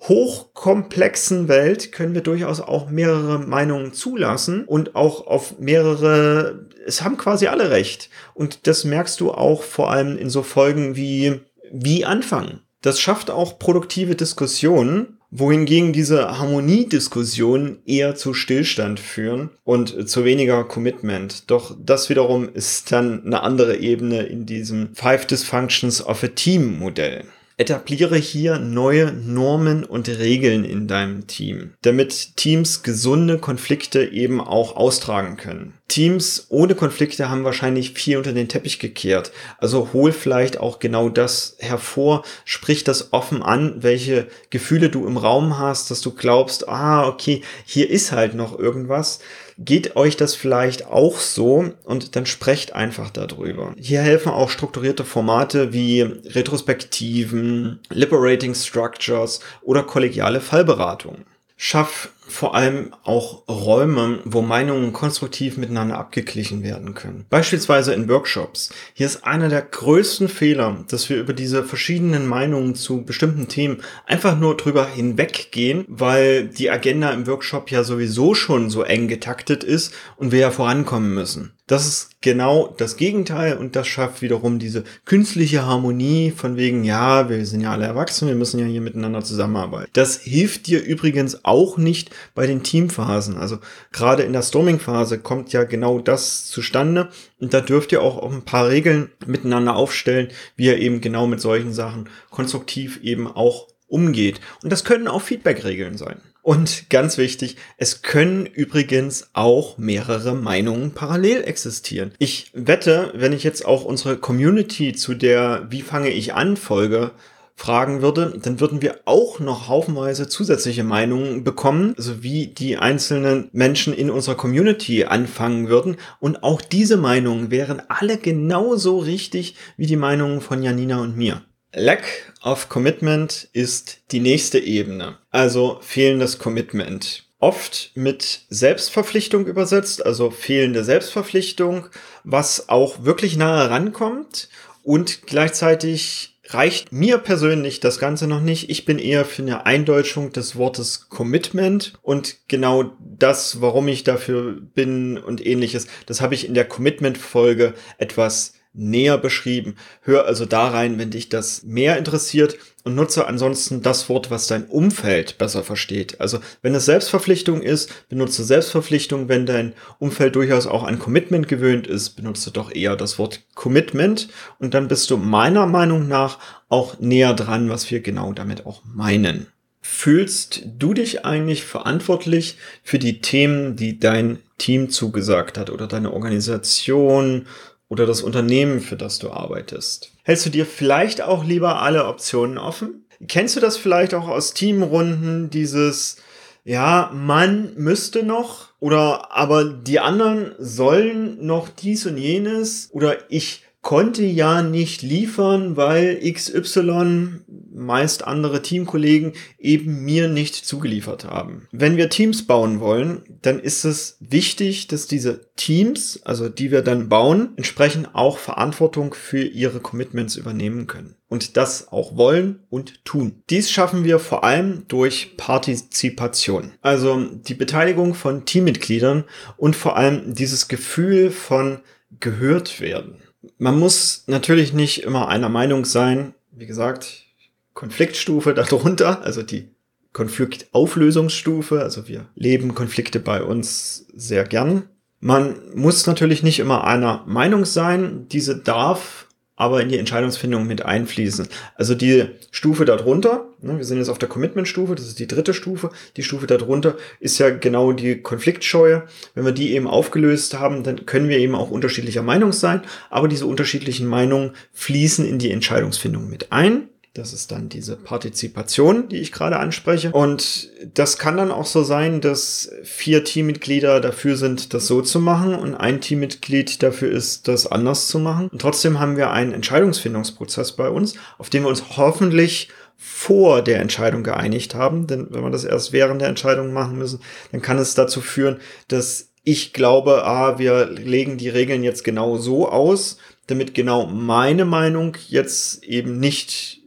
hochkomplexen Welt können wir durchaus auch mehrere Meinungen zulassen und auch auf mehrere, es haben quasi alle recht. Und das merkst du auch vor allem in so Folgen wie, wie anfangen. Das schafft auch produktive Diskussionen, wohingegen diese Harmoniediskussionen eher zu Stillstand führen und zu weniger Commitment. Doch das wiederum ist dann eine andere Ebene in diesem Five Dysfunctions of a Team Modell. Etabliere hier neue Normen und Regeln in deinem Team, damit Teams gesunde Konflikte eben auch austragen können. Teams ohne Konflikte haben wahrscheinlich viel unter den Teppich gekehrt. Also hol vielleicht auch genau das hervor, sprich das offen an, welche Gefühle du im Raum hast, dass du glaubst, ah, okay, hier ist halt noch irgendwas Geht euch das vielleicht auch so und dann sprecht einfach darüber. Hier helfen auch strukturierte Formate wie Retrospektiven, Liberating Structures oder kollegiale Fallberatungen. Schaff vor allem auch Räume, wo Meinungen konstruktiv miteinander abgeglichen werden können. Beispielsweise in Workshops. Hier ist einer der größten Fehler, dass wir über diese verschiedenen Meinungen zu bestimmten Themen einfach nur drüber hinweggehen, weil die Agenda im Workshop ja sowieso schon so eng getaktet ist und wir ja vorankommen müssen. Das ist genau das Gegenteil und das schafft wiederum diese künstliche Harmonie von wegen, ja, wir sind ja alle erwachsen, wir müssen ja hier miteinander zusammenarbeiten. Das hilft dir übrigens auch nicht bei den Teamphasen. Also gerade in der Storming-Phase kommt ja genau das zustande und da dürft ihr auch ein paar Regeln miteinander aufstellen, wie ihr eben genau mit solchen Sachen konstruktiv eben auch umgeht. Und das können auch Feedback-Regeln sein. Und ganz wichtig, es können übrigens auch mehrere Meinungen parallel existieren. Ich wette, wenn ich jetzt auch unsere Community zu der Wie fange ich an Folge fragen würde, dann würden wir auch noch haufenweise zusätzliche Meinungen bekommen, also wie die einzelnen Menschen in unserer Community anfangen würden. Und auch diese Meinungen wären alle genauso richtig wie die Meinungen von Janina und mir. Lack of Commitment ist die nächste Ebene, also fehlendes Commitment. Oft mit Selbstverpflichtung übersetzt, also fehlende Selbstverpflichtung, was auch wirklich nahe rankommt und gleichzeitig reicht mir persönlich das Ganze noch nicht. Ich bin eher für eine Eindeutschung des Wortes Commitment und genau das, warum ich dafür bin und ähnliches, das habe ich in der Commitment-Folge etwas näher beschrieben. Hör also da rein, wenn dich das mehr interessiert und nutze ansonsten das Wort, was dein Umfeld besser versteht. Also wenn es Selbstverpflichtung ist, benutze Selbstverpflichtung. Wenn dein Umfeld durchaus auch an Commitment gewöhnt ist, benutze doch eher das Wort Commitment und dann bist du meiner Meinung nach auch näher dran, was wir genau damit auch meinen. Fühlst du dich eigentlich verantwortlich für die Themen, die dein Team zugesagt hat oder deine Organisation oder das Unternehmen, für das du arbeitest? Hältst du dir vielleicht auch lieber alle Optionen offen? Kennst du das vielleicht auch aus Teamrunden, dieses, ja, man müsste noch oder aber die anderen sollen noch dies und jenes oder ich konnte ja nicht liefern, weil XY, meist andere Teamkollegen, eben mir nicht zugeliefert haben. Wenn wir Teams bauen wollen, dann ist es wichtig, dass diese Teams, also die wir dann bauen, entsprechend auch Verantwortung für ihre Commitments übernehmen können. Und das auch wollen und tun. Dies schaffen wir vor allem durch Partizipation. Also die Beteiligung von Teammitgliedern und vor allem dieses Gefühl von gehört werden man muss natürlich nicht immer einer Meinung sein. Wie gesagt, Konfliktstufe [LAUGHS] darunter, also die Konfliktauflösungsstufe. Also wir leben Konflikte bei uns sehr gern. Man muss natürlich nicht immer einer Meinung sein. Diese darf aber in die Entscheidungsfindung mit einfließen. Also die Stufe darunter, ne, wir sind jetzt auf der Commitment-Stufe, das ist die dritte Stufe, die Stufe darunter ist ja genau die Konfliktscheue. Wenn wir die eben aufgelöst haben, dann können wir eben auch unterschiedlicher Meinung sein, aber diese unterschiedlichen Meinungen fließen in die Entscheidungsfindung mit ein. Das ist dann diese Partizipation, die ich gerade anspreche. Und das kann dann auch so sein, dass vier Teammitglieder dafür sind, das so zu machen und ein Teammitglied dafür ist, das anders zu machen. Und trotzdem haben wir einen Entscheidungsfindungsprozess bei uns, auf dem wir uns hoffentlich vor der Entscheidung geeinigt haben. Denn wenn wir das erst während der Entscheidung machen müssen, dann kann es dazu führen, dass ich glaube, ah, wir legen die Regeln jetzt genau so aus, damit genau meine Meinung jetzt eben nicht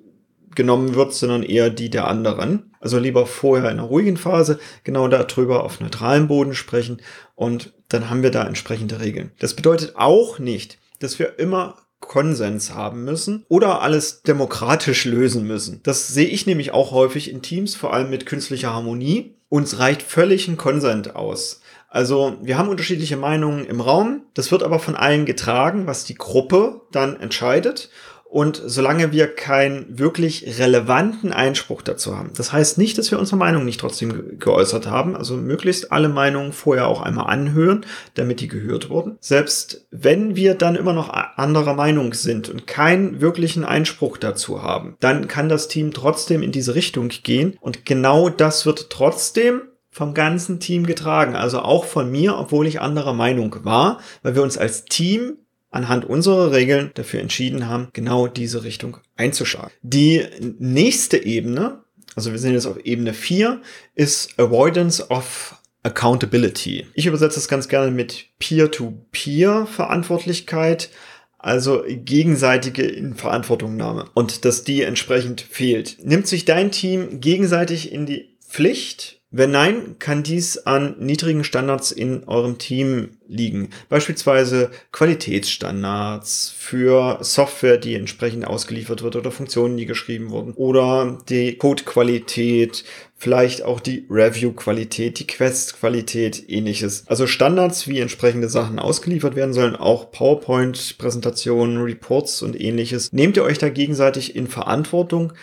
genommen wird, sondern eher die der anderen. Also lieber vorher in einer ruhigen Phase genau darüber auf neutralem Boden sprechen und dann haben wir da entsprechende Regeln. Das bedeutet auch nicht, dass wir immer Konsens haben müssen oder alles demokratisch lösen müssen. Das sehe ich nämlich auch häufig in Teams, vor allem mit künstlicher Harmonie. Uns reicht völlig ein Konsent aus. Also wir haben unterschiedliche Meinungen im Raum, das wird aber von allen getragen, was die Gruppe dann entscheidet. Und solange wir keinen wirklich relevanten Einspruch dazu haben, das heißt nicht, dass wir unsere Meinung nicht trotzdem geäußert haben, also möglichst alle Meinungen vorher auch einmal anhören, damit die gehört wurden. Selbst wenn wir dann immer noch anderer Meinung sind und keinen wirklichen Einspruch dazu haben, dann kann das Team trotzdem in diese Richtung gehen und genau das wird trotzdem vom ganzen Team getragen, also auch von mir, obwohl ich anderer Meinung war, weil wir uns als Team anhand unserer Regeln dafür entschieden haben, genau diese Richtung einzuschlagen. Die nächste Ebene, also wir sind jetzt auf Ebene 4, ist Avoidance of Accountability. Ich übersetze das ganz gerne mit Peer-to-Peer-Verantwortlichkeit, also gegenseitige Verantwortungnahme und dass die entsprechend fehlt. Nimmt sich dein Team gegenseitig in die Pflicht wenn nein, kann dies an niedrigen Standards in eurem Team liegen. Beispielsweise Qualitätsstandards für Software, die entsprechend ausgeliefert wird oder Funktionen, die geschrieben wurden. Oder die Codequalität, vielleicht auch die Review-Qualität, die Quest-Qualität, ähnliches. Also Standards, wie entsprechende Sachen ausgeliefert werden sollen, auch PowerPoint-Präsentationen, Reports und ähnliches. Nehmt ihr euch da gegenseitig in Verantwortung?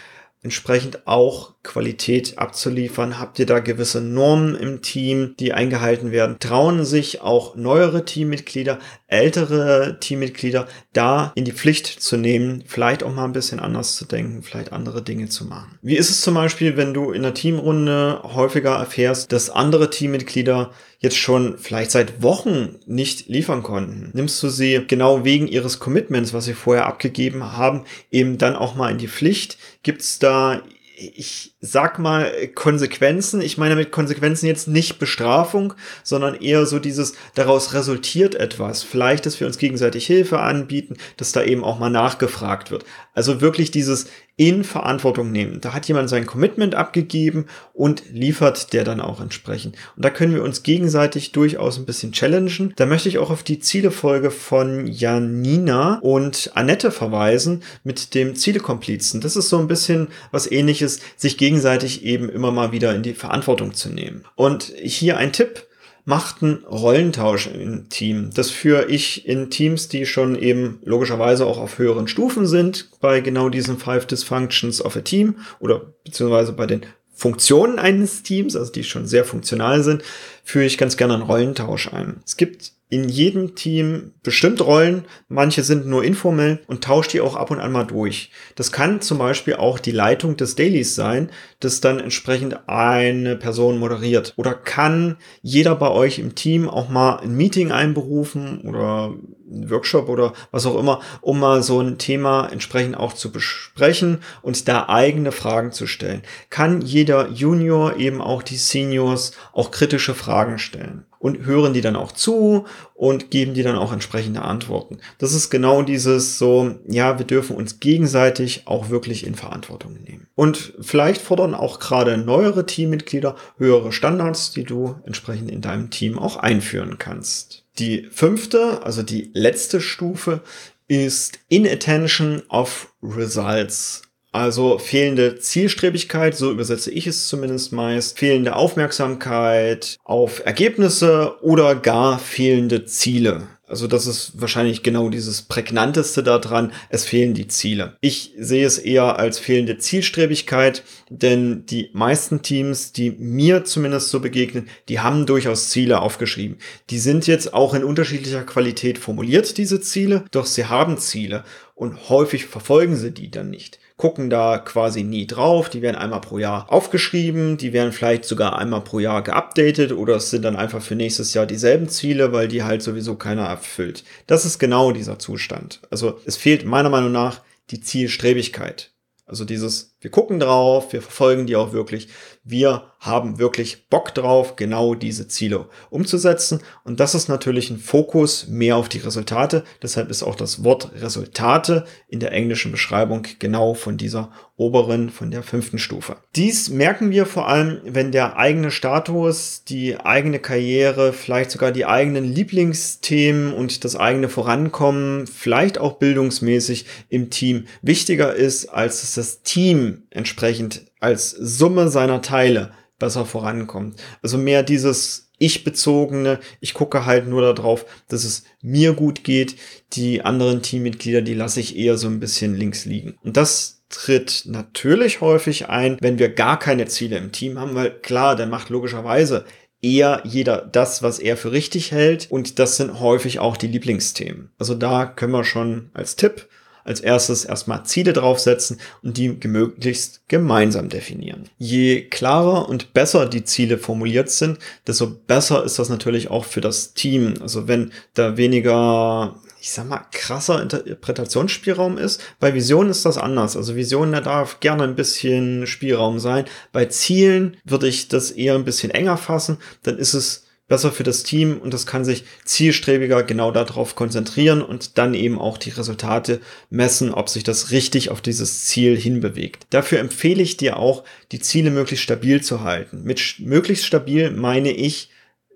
Entsprechend auch Qualität abzuliefern? Habt ihr da gewisse Normen im Team, die eingehalten werden? Trauen sich auch neuere Teammitglieder, ältere Teammitglieder da in die Pflicht zu nehmen, vielleicht auch mal ein bisschen anders zu denken, vielleicht andere Dinge zu machen? Wie ist es zum Beispiel, wenn du in der Teamrunde häufiger erfährst, dass andere Teammitglieder jetzt schon vielleicht seit Wochen nicht liefern konnten? Nimmst du sie genau wegen ihres Commitments, was sie vorher abgegeben haben, eben dann auch mal in die Pflicht? Gibt es da ich sag mal Konsequenzen. Ich meine mit Konsequenzen jetzt nicht Bestrafung, sondern eher so dieses, daraus resultiert etwas. Vielleicht, dass wir uns gegenseitig Hilfe anbieten, dass da eben auch mal nachgefragt wird. Also wirklich dieses in Verantwortung nehmen. Da hat jemand sein Commitment abgegeben und liefert der dann auch entsprechend. Und da können wir uns gegenseitig durchaus ein bisschen challengen. Da möchte ich auch auf die Zielefolge von Janina und Annette verweisen mit dem Zielekomplizen. Das ist so ein bisschen was ähnliches, sich gegenseitig eben immer mal wieder in die Verantwortung zu nehmen. Und hier ein Tipp machten Rollentausch im Team. Das führe ich in Teams, die schon eben logischerweise auch auf höheren Stufen sind, bei genau diesen Five Dysfunctions of a Team oder beziehungsweise bei den Funktionen eines Teams, also die schon sehr funktional sind, führe ich ganz gerne einen Rollentausch ein. Es gibt in jedem Team bestimmt Rollen, manche sind nur informell und tauscht die auch ab und an mal durch. Das kann zum Beispiel auch die Leitung des Dailies sein, das dann entsprechend eine Person moderiert. Oder kann jeder bei euch im Team auch mal ein Meeting einberufen oder Workshop oder was auch immer, um mal so ein Thema entsprechend auch zu besprechen und da eigene Fragen zu stellen. Kann jeder Junior eben auch die Seniors auch kritische Fragen stellen? Und hören die dann auch zu und geben die dann auch entsprechende Antworten. Das ist genau dieses so, ja, wir dürfen uns gegenseitig auch wirklich in Verantwortung nehmen. Und vielleicht fordern auch gerade neuere Teammitglieder höhere Standards, die du entsprechend in deinem Team auch einführen kannst. Die fünfte, also die letzte Stufe ist Inattention of Results. Also fehlende Zielstrebigkeit, so übersetze ich es zumindest meist, fehlende Aufmerksamkeit auf Ergebnisse oder gar fehlende Ziele. Also das ist wahrscheinlich genau dieses prägnanteste daran. Es fehlen die Ziele. Ich sehe es eher als fehlende Zielstrebigkeit, denn die meisten Teams, die mir zumindest so begegnen, die haben durchaus Ziele aufgeschrieben. Die sind jetzt auch in unterschiedlicher Qualität formuliert, diese Ziele, doch sie haben Ziele und häufig verfolgen sie die dann nicht gucken da quasi nie drauf. Die werden einmal pro Jahr aufgeschrieben, die werden vielleicht sogar einmal pro Jahr geupdatet oder es sind dann einfach für nächstes Jahr dieselben Ziele, weil die halt sowieso keiner erfüllt. Das ist genau dieser Zustand. Also es fehlt meiner Meinung nach die Zielstrebigkeit. Also dieses, wir gucken drauf, wir verfolgen die auch wirklich, wir haben wirklich Bock drauf, genau diese Ziele umzusetzen. Und das ist natürlich ein Fokus mehr auf die Resultate. Deshalb ist auch das Wort Resultate in der englischen Beschreibung genau von dieser oberen, von der fünften Stufe. Dies merken wir vor allem, wenn der eigene Status, die eigene Karriere, vielleicht sogar die eigenen Lieblingsthemen und das eigene Vorankommen, vielleicht auch bildungsmäßig im Team wichtiger ist, als dass das Team entsprechend als Summe seiner Teile besser vorankommt. Also mehr dieses ich-bezogene, ich gucke halt nur darauf, dass es mir gut geht. Die anderen Teammitglieder, die lasse ich eher so ein bisschen links liegen. Und das tritt natürlich häufig ein, wenn wir gar keine Ziele im Team haben, weil klar, dann macht logischerweise eher jeder das, was er für richtig hält. Und das sind häufig auch die Lieblingsthemen. Also da können wir schon als Tipp als erstes erstmal Ziele draufsetzen und die möglichst gemeinsam definieren. Je klarer und besser die Ziele formuliert sind, desto besser ist das natürlich auch für das Team. Also wenn da weniger ich sag mal, krasser Interpretationsspielraum ist. Bei Visionen ist das anders. Also Visionen, da darf gerne ein bisschen Spielraum sein. Bei Zielen würde ich das eher ein bisschen enger fassen. Dann ist es besser für das Team und das kann sich zielstrebiger genau darauf konzentrieren und dann eben auch die Resultate messen, ob sich das richtig auf dieses Ziel hinbewegt. Dafür empfehle ich dir auch, die Ziele möglichst stabil zu halten. Mit möglichst stabil meine ich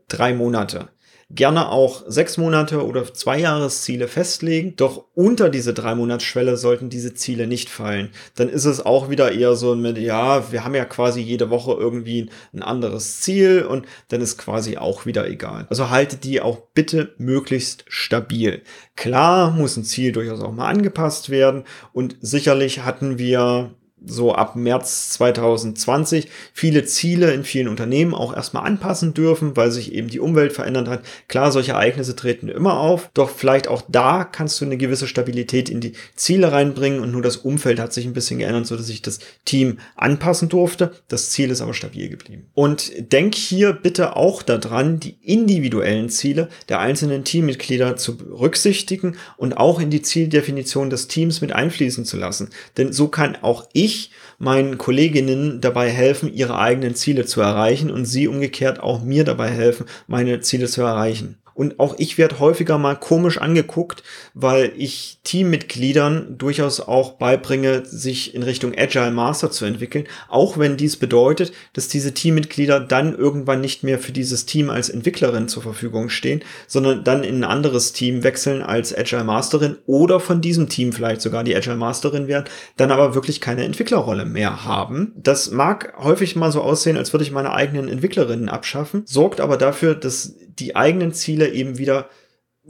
drei Monate gerne auch sechs Monate oder zwei Jahresziele festlegen. Doch unter diese drei Monatsschwelle sollten diese Ziele nicht fallen. Dann ist es auch wieder eher so mit, ja, wir haben ja quasi jede Woche irgendwie ein anderes Ziel und dann ist quasi auch wieder egal. Also haltet die auch bitte möglichst stabil. Klar muss ein Ziel durchaus auch mal angepasst werden und sicherlich hatten wir so ab März 2020 viele Ziele in vielen Unternehmen auch erstmal anpassen dürfen, weil sich eben die Umwelt verändert hat. Klar, solche Ereignisse treten immer auf, doch vielleicht auch da kannst du eine gewisse Stabilität in die Ziele reinbringen und nur das Umfeld hat sich ein bisschen geändert, so dass sich das Team anpassen durfte. Das Ziel ist aber stabil geblieben. Und denk hier bitte auch daran, die individuellen Ziele der einzelnen Teammitglieder zu berücksichtigen und auch in die Zieldefinition des Teams mit einfließen zu lassen. Denn so kann auch ich ich meinen Kolleginnen dabei helfen, ihre eigenen Ziele zu erreichen und sie umgekehrt auch mir dabei helfen, meine Ziele zu erreichen. Und auch ich werde häufiger mal komisch angeguckt, weil ich Teammitgliedern durchaus auch beibringe, sich in Richtung Agile Master zu entwickeln, auch wenn dies bedeutet, dass diese Teammitglieder dann irgendwann nicht mehr für dieses Team als Entwicklerin zur Verfügung stehen, sondern dann in ein anderes Team wechseln als Agile Masterin oder von diesem Team vielleicht sogar die Agile Masterin werden, dann aber wirklich keine Entwicklerrolle mehr haben. Das mag häufig mal so aussehen, als würde ich meine eigenen Entwicklerinnen abschaffen, sorgt aber dafür, dass die eigenen Ziele eben wieder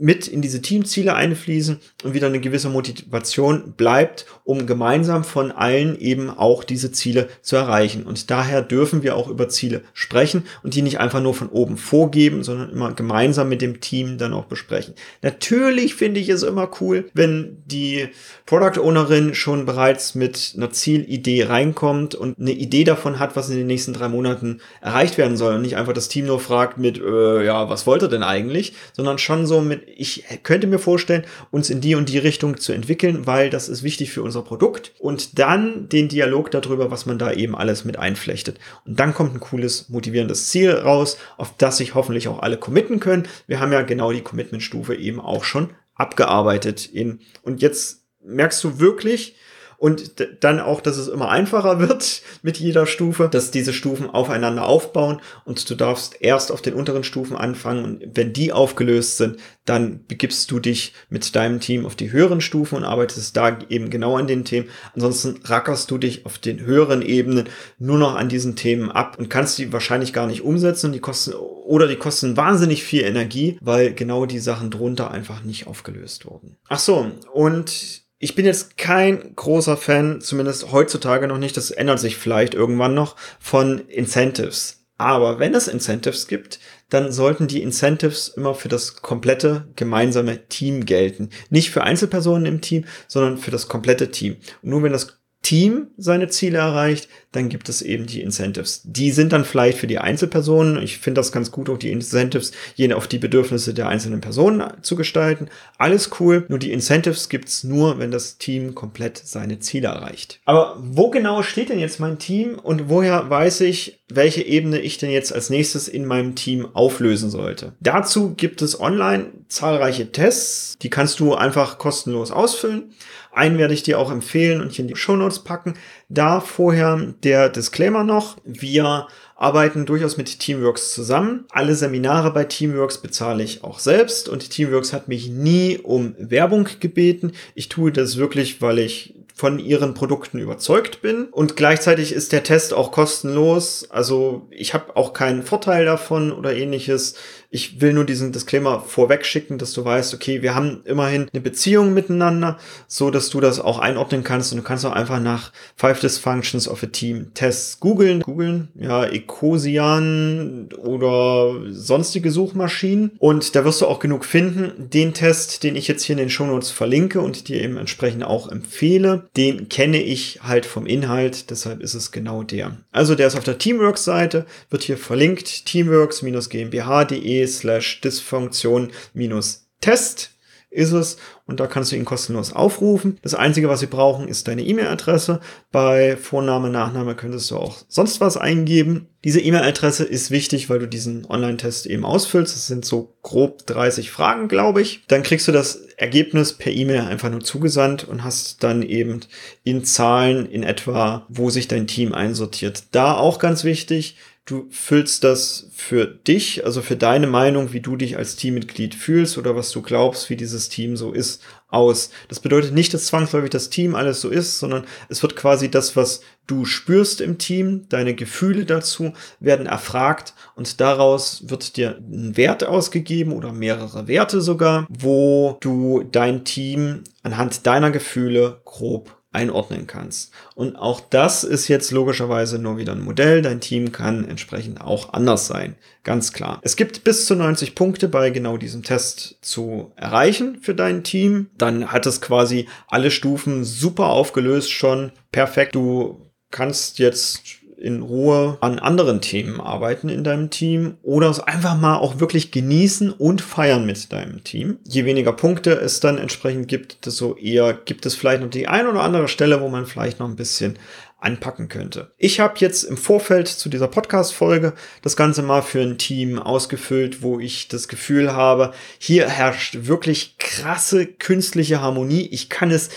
mit in diese Teamziele einfließen und wieder eine gewisse Motivation bleibt, um gemeinsam von allen eben auch diese Ziele zu erreichen. Und daher dürfen wir auch über Ziele sprechen und die nicht einfach nur von oben vorgeben, sondern immer gemeinsam mit dem Team dann auch besprechen. Natürlich finde ich es immer cool, wenn die Product Ownerin schon bereits mit einer Zielidee reinkommt und eine Idee davon hat, was in den nächsten drei Monaten erreicht werden soll und nicht einfach das Team nur fragt mit, äh, ja, was wollt ihr denn eigentlich, sondern schon so mit ich könnte mir vorstellen, uns in die und die Richtung zu entwickeln, weil das ist wichtig für unser Produkt. Und dann den Dialog darüber, was man da eben alles mit einflechtet. Und dann kommt ein cooles, motivierendes Ziel raus, auf das sich hoffentlich auch alle committen können. Wir haben ja genau die Commitment-Stufe eben auch schon abgearbeitet in, und jetzt merkst du wirklich, und dann auch, dass es immer einfacher wird [LAUGHS] mit jeder Stufe, dass diese Stufen aufeinander aufbauen und du darfst erst auf den unteren Stufen anfangen und wenn die aufgelöst sind, dann begibst du dich mit deinem Team auf die höheren Stufen und arbeitest da eben genau an den Themen. Ansonsten rackerst du dich auf den höheren Ebenen nur noch an diesen Themen ab und kannst die wahrscheinlich gar nicht umsetzen und die kosten oder die kosten wahnsinnig viel Energie, weil genau die Sachen drunter einfach nicht aufgelöst wurden. Ach so, und ich bin jetzt kein großer Fan, zumindest heutzutage noch nicht, das ändert sich vielleicht irgendwann noch, von Incentives. Aber wenn es Incentives gibt, dann sollten die Incentives immer für das komplette gemeinsame Team gelten. Nicht für Einzelpersonen im Team, sondern für das komplette Team. Und nur wenn das Team seine Ziele erreicht, dann gibt es eben die Incentives. Die sind dann vielleicht für die Einzelpersonen. Ich finde das ganz gut, auch die Incentives je auf die Bedürfnisse der einzelnen Personen zu gestalten. Alles cool. Nur die Incentives gibt's nur, wenn das Team komplett seine Ziele erreicht. Aber wo genau steht denn jetzt mein Team und woher weiß ich, welche Ebene ich denn jetzt als nächstes in meinem Team auflösen sollte? Dazu gibt es online zahlreiche Tests. Die kannst du einfach kostenlos ausfüllen. Einen werde ich dir auch empfehlen und hier in die Show Notes packen. Da vorher der Disclaimer noch. Wir arbeiten durchaus mit Teamworks zusammen. Alle Seminare bei Teamworks bezahle ich auch selbst und Teamworks hat mich nie um Werbung gebeten. Ich tue das wirklich, weil ich von ihren Produkten überzeugt bin. Und gleichzeitig ist der Test auch kostenlos. Also ich habe auch keinen Vorteil davon oder ähnliches. Ich will nur diesen Disclaimer vorweg schicken, dass du weißt, okay, wir haben immerhin eine Beziehung miteinander, so dass du das auch einordnen kannst und du kannst auch einfach nach Five Dysfunctions of a Team Tests googeln, googeln, ja, Ecosian oder sonstige Suchmaschinen und da wirst du auch genug finden. Den Test, den ich jetzt hier in den Shownotes verlinke und dir eben entsprechend auch empfehle, den kenne ich halt vom Inhalt, deshalb ist es genau der. Also der ist auf der Teamworks Seite, wird hier verlinkt, teamworks-gmbh.de slash Dysfunktion minus Test ist es und da kannst du ihn kostenlos aufrufen. Das Einzige, was sie brauchen, ist deine E-Mail-Adresse. Bei Vorname, Nachname könntest du auch sonst was eingeben. Diese E-Mail-Adresse ist wichtig, weil du diesen Online-Test eben ausfüllst. Das sind so grob 30 Fragen, glaube ich. Dann kriegst du das Ergebnis per E-Mail einfach nur zugesandt und hast dann eben in Zahlen in etwa, wo sich dein Team einsortiert. Da auch ganz wichtig, du füllst das für dich, also für deine Meinung, wie du dich als Teammitglied fühlst oder was du glaubst, wie dieses Team so ist, aus. Das bedeutet nicht, dass zwangsläufig das Team alles so ist, sondern es wird quasi das, was du spürst im Team, deine Gefühle dazu werden erfragt und daraus wird dir ein Wert ausgegeben oder mehrere Werte sogar, wo du dein Team anhand deiner Gefühle grob einordnen kannst. Und auch das ist jetzt logischerweise nur wieder ein Modell. Dein Team kann entsprechend auch anders sein. Ganz klar. Es gibt bis zu 90 Punkte bei genau diesem Test zu erreichen für dein Team. Dann hat es quasi alle Stufen super aufgelöst schon. Perfekt. Du kannst jetzt in Ruhe an anderen Themen arbeiten in deinem Team oder es einfach mal auch wirklich genießen und feiern mit deinem Team. Je weniger Punkte es dann entsprechend gibt, desto eher gibt es vielleicht noch die ein oder andere Stelle, wo man vielleicht noch ein bisschen anpacken könnte. Ich habe jetzt im Vorfeld zu dieser Podcast-Folge das Ganze mal für ein Team ausgefüllt, wo ich das Gefühl habe, hier herrscht wirklich krasse künstliche Harmonie. Ich kann es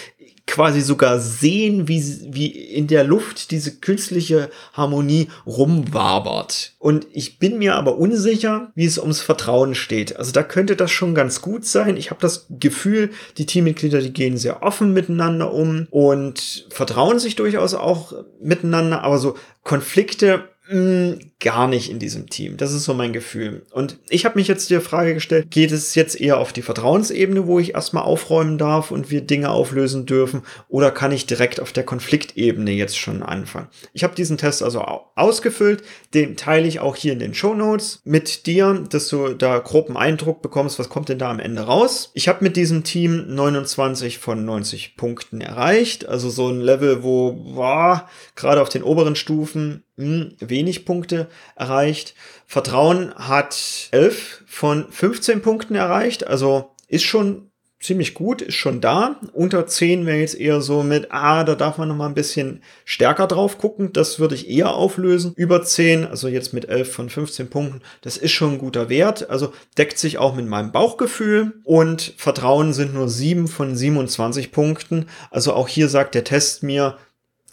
quasi sogar sehen, wie, wie in der Luft diese künstliche Harmonie rumwabert. Und ich bin mir aber unsicher, wie es ums Vertrauen steht. Also da könnte das schon ganz gut sein. Ich habe das Gefühl, die Teammitglieder, die gehen sehr offen miteinander um und vertrauen sich durchaus auch miteinander, aber so Konflikte mh, mm, gar nicht in diesem Team. Das ist so mein Gefühl. Und ich habe mich jetzt die Frage gestellt, geht es jetzt eher auf die Vertrauensebene, wo ich erstmal aufräumen darf und wir Dinge auflösen dürfen, oder kann ich direkt auf der Konfliktebene jetzt schon anfangen? Ich habe diesen Test also ausgefüllt, den teile ich auch hier in den Show Notes mit dir, dass du da grob einen Eindruck bekommst, was kommt denn da am Ende raus. Ich habe mit diesem Team 29 von 90 Punkten erreicht, also so ein Level, wo boah, gerade auf den oberen Stufen hm, wenig Punkte erreicht. Vertrauen hat 11 von 15 Punkten erreicht, also ist schon ziemlich gut, ist schon da. Unter 10 wäre jetzt eher so mit, ah, da darf man noch mal ein bisschen stärker drauf gucken. Das würde ich eher auflösen. Über 10, also jetzt mit 11 von 15 Punkten, das ist schon ein guter Wert. Also deckt sich auch mit meinem Bauchgefühl. Und Vertrauen sind nur 7 von 27 Punkten. Also auch hier sagt der Test mir,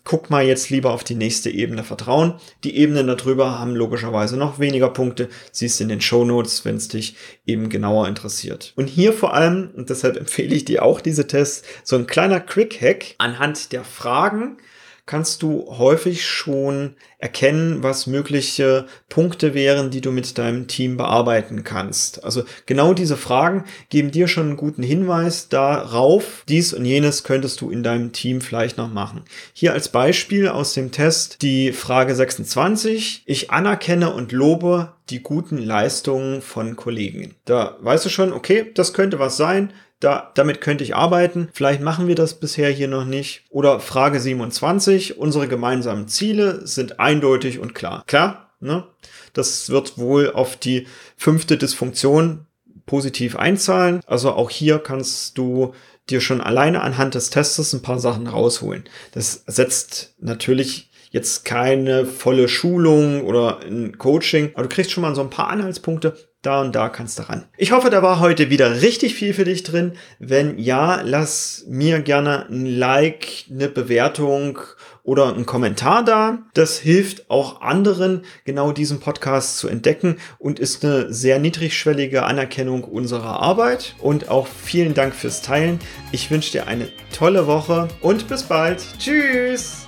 guck mal jetzt lieber auf die nächste Ebene Vertrauen. Die Ebenen darüber haben logischerweise noch weniger Punkte. Siehst in den Show Notes, wenn es dich eben genauer interessiert. Und hier vor allem, und deshalb empfehle ich dir auch diese Tests, so ein kleiner Quick Hack anhand der Fragen kannst du häufig schon erkennen, was mögliche Punkte wären, die du mit deinem Team bearbeiten kannst. Also genau diese Fragen geben dir schon einen guten Hinweis darauf, dies und jenes könntest du in deinem Team vielleicht noch machen. Hier als Beispiel aus dem Test die Frage 26. Ich anerkenne und lobe die guten Leistungen von Kollegen. Da weißt du schon, okay, das könnte was sein da, damit könnte ich arbeiten. Vielleicht machen wir das bisher hier noch nicht. Oder Frage 27. Unsere gemeinsamen Ziele sind eindeutig und klar. Klar, ne? Das wird wohl auf die fünfte Dysfunktion positiv einzahlen. Also auch hier kannst du dir schon alleine anhand des Testes ein paar Sachen rausholen. Das setzt natürlich jetzt keine volle Schulung oder ein Coaching, aber du kriegst schon mal so ein paar Anhaltspunkte, da und da kannst du ran. Ich hoffe, da war heute wieder richtig viel für dich drin. Wenn ja, lass mir gerne ein Like, eine Bewertung oder einen Kommentar da. Das hilft auch anderen, genau diesen Podcast zu entdecken und ist eine sehr niedrigschwellige Anerkennung unserer Arbeit. Und auch vielen Dank fürs Teilen. Ich wünsche dir eine tolle Woche und bis bald. Tschüss!